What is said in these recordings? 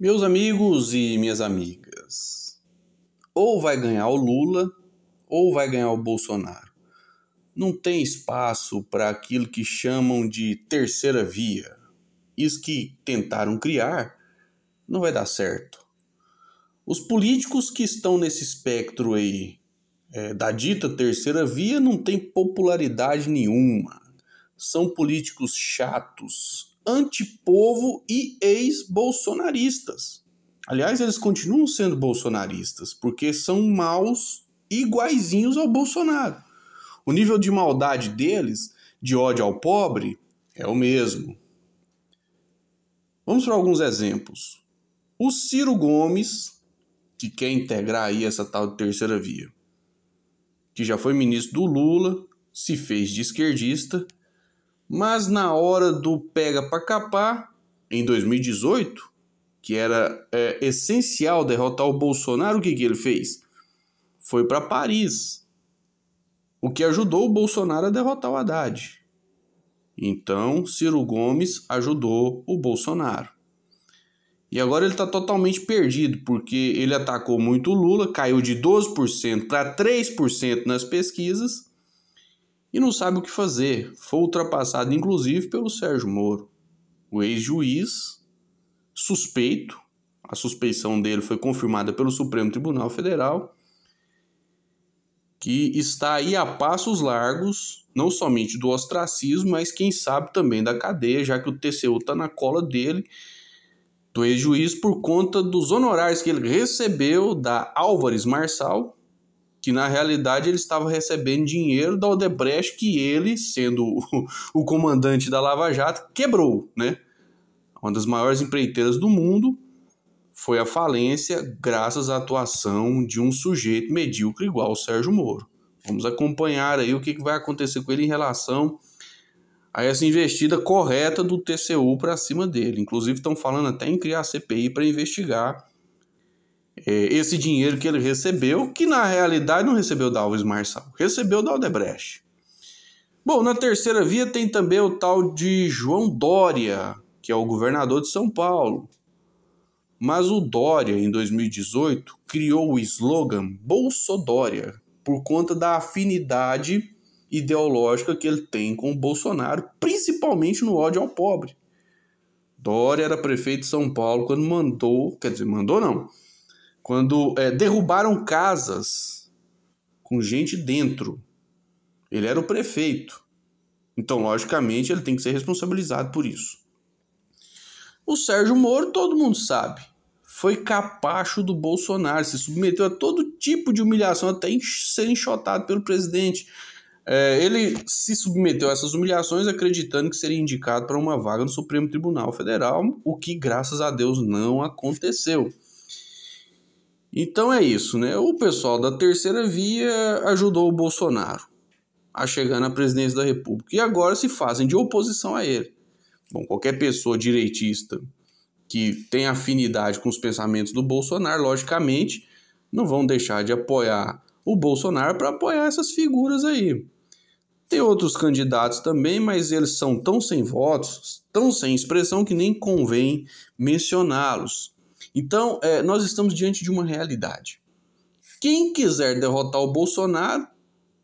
Meus amigos e minhas amigas, ou vai ganhar o Lula ou vai ganhar o Bolsonaro. Não tem espaço para aquilo que chamam de terceira via. Isso que tentaram criar não vai dar certo. Os políticos que estão nesse espectro aí é, da dita terceira via não têm popularidade nenhuma. São políticos chatos, antipovo e ex-bolsonaristas. Aliás, eles continuam sendo bolsonaristas, porque são maus iguaizinhos ao Bolsonaro. O nível de maldade deles, de ódio ao pobre, é o mesmo. Vamos para alguns exemplos. O Ciro Gomes, que quer integrar aí essa tal de terceira via, que já foi ministro do Lula, se fez de esquerdista mas na hora do pega para capar, em 2018, que era é, essencial derrotar o Bolsonaro, o que, que ele fez? Foi para Paris, o que ajudou o Bolsonaro a derrotar o Haddad. Então, Ciro Gomes ajudou o Bolsonaro. E agora ele está totalmente perdido, porque ele atacou muito o Lula, caiu de 12% para 3% nas pesquisas e não sabe o que fazer. Foi ultrapassado, inclusive, pelo Sérgio Moro, o ex-juiz suspeito. A suspeição dele foi confirmada pelo Supremo Tribunal Federal, que está aí a passos largos, não somente do ostracismo, mas quem sabe também da cadeia, já que o TCU está na cola dele, do ex-juiz, por conta dos honorários que ele recebeu da Álvares Marçal, que na realidade ele estava recebendo dinheiro da Odebrecht que ele, sendo o, comandante da Lava Jato, quebrou, né? Uma das maiores empreiteiras do mundo foi a falência graças à atuação de um sujeito medíocre igual o Sérgio Moro. Vamos acompanhar aí o que vai acontecer com ele em relação a essa investida correta do TCU para cima dele. Inclusive estão falando até em criar CPI para investigar esse dinheiro que ele recebeu, que na realidade não recebeu da Alves Marçal, recebeu da Aldebrecht. Bom, na terceira via tem também o tal de João Dória, que é o governador de São Paulo. Mas o Dória, em 2018, criou o slogan Bolsodória por conta da afinidade ideológica que ele tem com o Bolsonaro, principalmente no ódio ao pobre. Dória era prefeito de São Paulo quando mandou, quer dizer, mandou não, quando é, derrubaram casas com gente dentro. Ele era o prefeito. Então, logicamente, ele tem que ser responsabilizado por isso. O Sérgio Moro, todo mundo sabe, foi capacho do Bolsonaro, se submeteu a todo tipo de humilhação, até ser enxotado pelo presidente. É, ele se submeteu a essas humilhações acreditando que seria indicado para uma vaga no Supremo Tribunal Federal, o que, graças a Deus, não aconteceu. Então é isso, né? O pessoal da terceira via ajudou o Bolsonaro a chegar na presidência da República e agora se fazem de oposição a ele. Bom, qualquer pessoa direitista que tem afinidade com os pensamentos do Bolsonaro, logicamente, não vão deixar de apoiar o Bolsonaro para apoiar essas figuras aí. Tem outros candidatos também, mas eles são tão sem votos, tão sem expressão que nem convém mencioná-los. Então, é, nós estamos diante de uma realidade. Quem quiser derrotar o Bolsonaro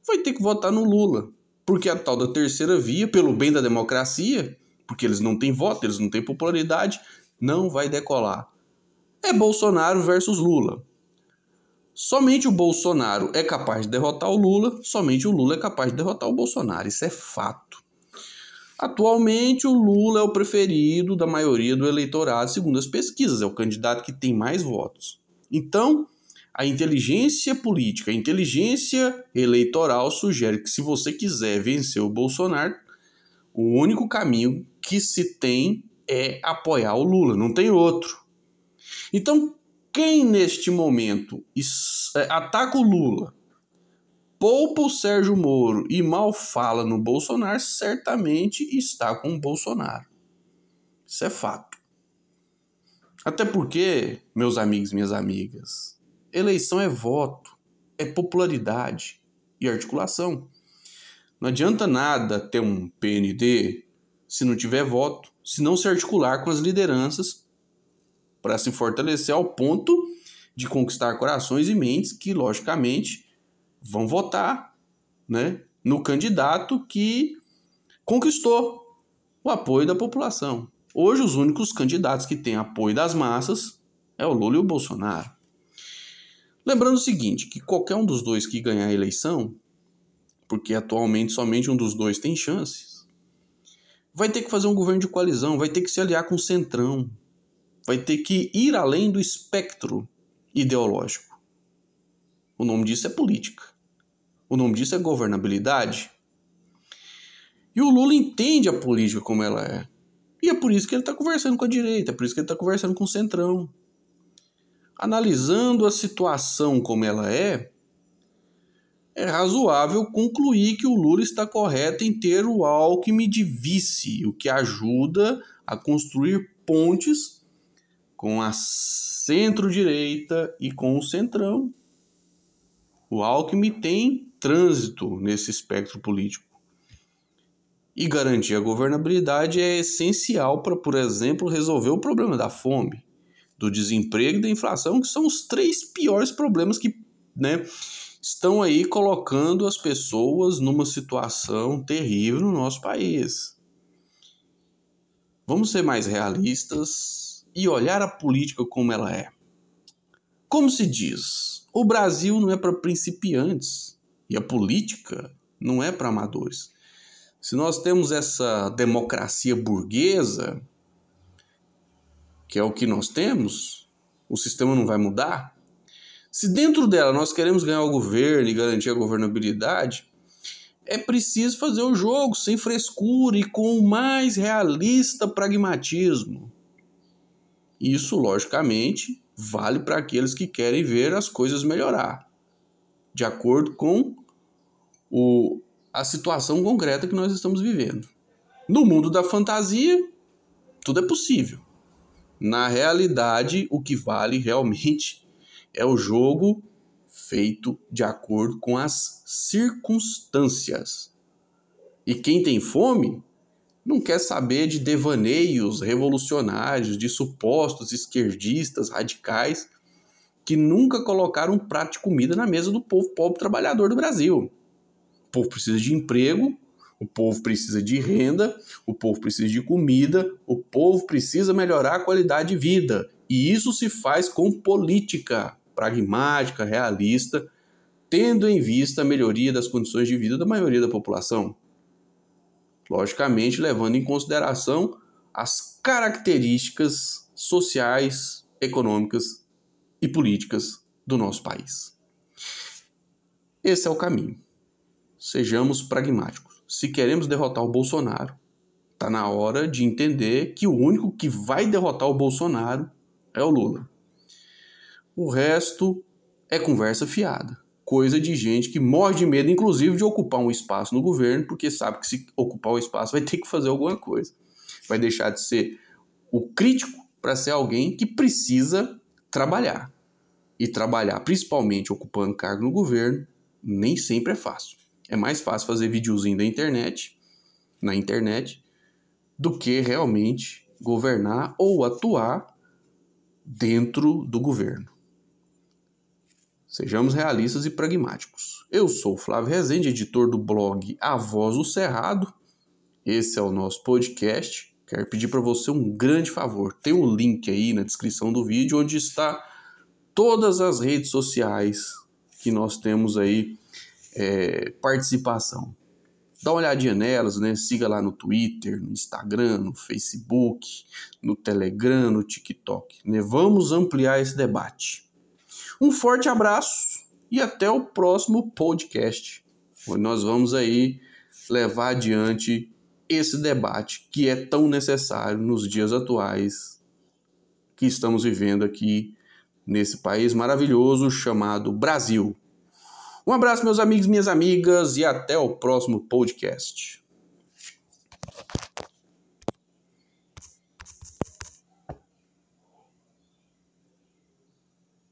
vai ter que votar no Lula, porque a tal da terceira via, pelo bem da democracia, porque eles não têm voto, eles não têm popularidade, não vai decolar. É Bolsonaro versus Lula. Somente o Bolsonaro é capaz de derrotar o Lula, somente o Lula é capaz de derrotar o Bolsonaro. Isso é fato. Atualmente, o Lula é o preferido da maioria do eleitorado, segundo as pesquisas, é o candidato que tem mais votos. Então, a inteligência política, a inteligência eleitoral sugere que se você quiser vencer o Bolsonaro, o único caminho que se tem é apoiar o Lula, não tem outro. Então, quem neste momento é, ataca o Lula poupa o Sérgio Moro e mal fala no Bolsonaro, certamente está com o Bolsonaro. Isso é fato. Até porque, meus amigos minhas amigas, eleição é voto, é popularidade e articulação. Não adianta nada ter um PND se não tiver voto, se não se articular com as lideranças para se fortalecer ao ponto de conquistar corações e mentes que, logicamente, vão votar né, no candidato que conquistou o apoio da população. Hoje, os únicos candidatos que têm apoio das massas é o Lula e o Bolsonaro. Lembrando o seguinte, que qualquer um dos dois que ganhar a eleição, porque atualmente somente um dos dois tem chances, vai ter que fazer um governo de coalizão, vai ter que se aliar com o Centrão, vai ter que ir além do espectro ideológico. O nome disso é política. O nome disso é governabilidade. E o Lula entende a política como ela é. E é por isso que ele está conversando com a direita, é por isso que ele está conversando com o centrão. Analisando a situação como ela é, é razoável concluir que o Lula está correto em ter o Alckmin de vice, o que ajuda a construir pontes com a centro-direita e com o centrão. O Alckmin tem trânsito nesse espectro político. E garantir a governabilidade é essencial para, por exemplo, resolver o problema da fome, do desemprego e da inflação, que são os três piores problemas que né, estão aí colocando as pessoas numa situação terrível no nosso país. Vamos ser mais realistas e olhar a política como ela é. Como se diz, o Brasil não é para principiantes e a política não é para amadores. Se nós temos essa democracia burguesa, que é o que nós temos, o sistema não vai mudar. Se dentro dela nós queremos ganhar o governo e garantir a governabilidade, é preciso fazer o jogo sem frescura e com o mais realista pragmatismo. Isso, logicamente, vale para aqueles que querem ver as coisas melhorar, de acordo com o, a situação concreta que nós estamos vivendo. No mundo da fantasia, tudo é possível. Na realidade, o que vale realmente é o jogo feito de acordo com as circunstâncias. E quem tem fome não quer saber de devaneios revolucionários, de supostos esquerdistas radicais que nunca colocaram um prato de comida na mesa do povo pobre trabalhador do Brasil povo precisa de emprego, o povo precisa de renda, o povo precisa de comida, o povo precisa melhorar a qualidade de vida. E isso se faz com política pragmática, realista, tendo em vista a melhoria das condições de vida da maioria da população. Logicamente, levando em consideração as características sociais, econômicas e políticas do nosso país. Esse é o caminho sejamos pragmáticos. Se queremos derrotar o Bolsonaro, está na hora de entender que o único que vai derrotar o Bolsonaro é o Lula. O resto é conversa fiada, coisa de gente que morre de medo, inclusive, de ocupar um espaço no governo, porque sabe que se ocupar o espaço vai ter que fazer alguma coisa. Vai deixar de ser o crítico para ser alguém que precisa trabalhar. E trabalhar, principalmente ocupando cargo no governo, nem sempre é fácil é mais fácil fazer videozinho da internet, na internet, do que realmente governar ou atuar dentro do governo. Sejamos realistas e pragmáticos. Eu sou Flávio Rezende, editor do blog A Voz do Cerrado. Esse é o nosso podcast. Quero pedir para você um grande favor. Tem um link aí na descrição do vídeo onde está todas as redes sociais que nós temos aí é, participação. Dá uma olhadinha nelas, né? Siga lá no Twitter, no Instagram, no Facebook, no Telegram, no TikTok. Né? Vamos ampliar esse debate. Um forte abraço e até o próximo podcast, onde nós vamos aí levar adiante esse debate que é tão necessário nos dias atuais que estamos vivendo aqui nesse país maravilhoso chamado Brasil. Um abraço, meus amigos minhas amigas, e até o próximo podcast.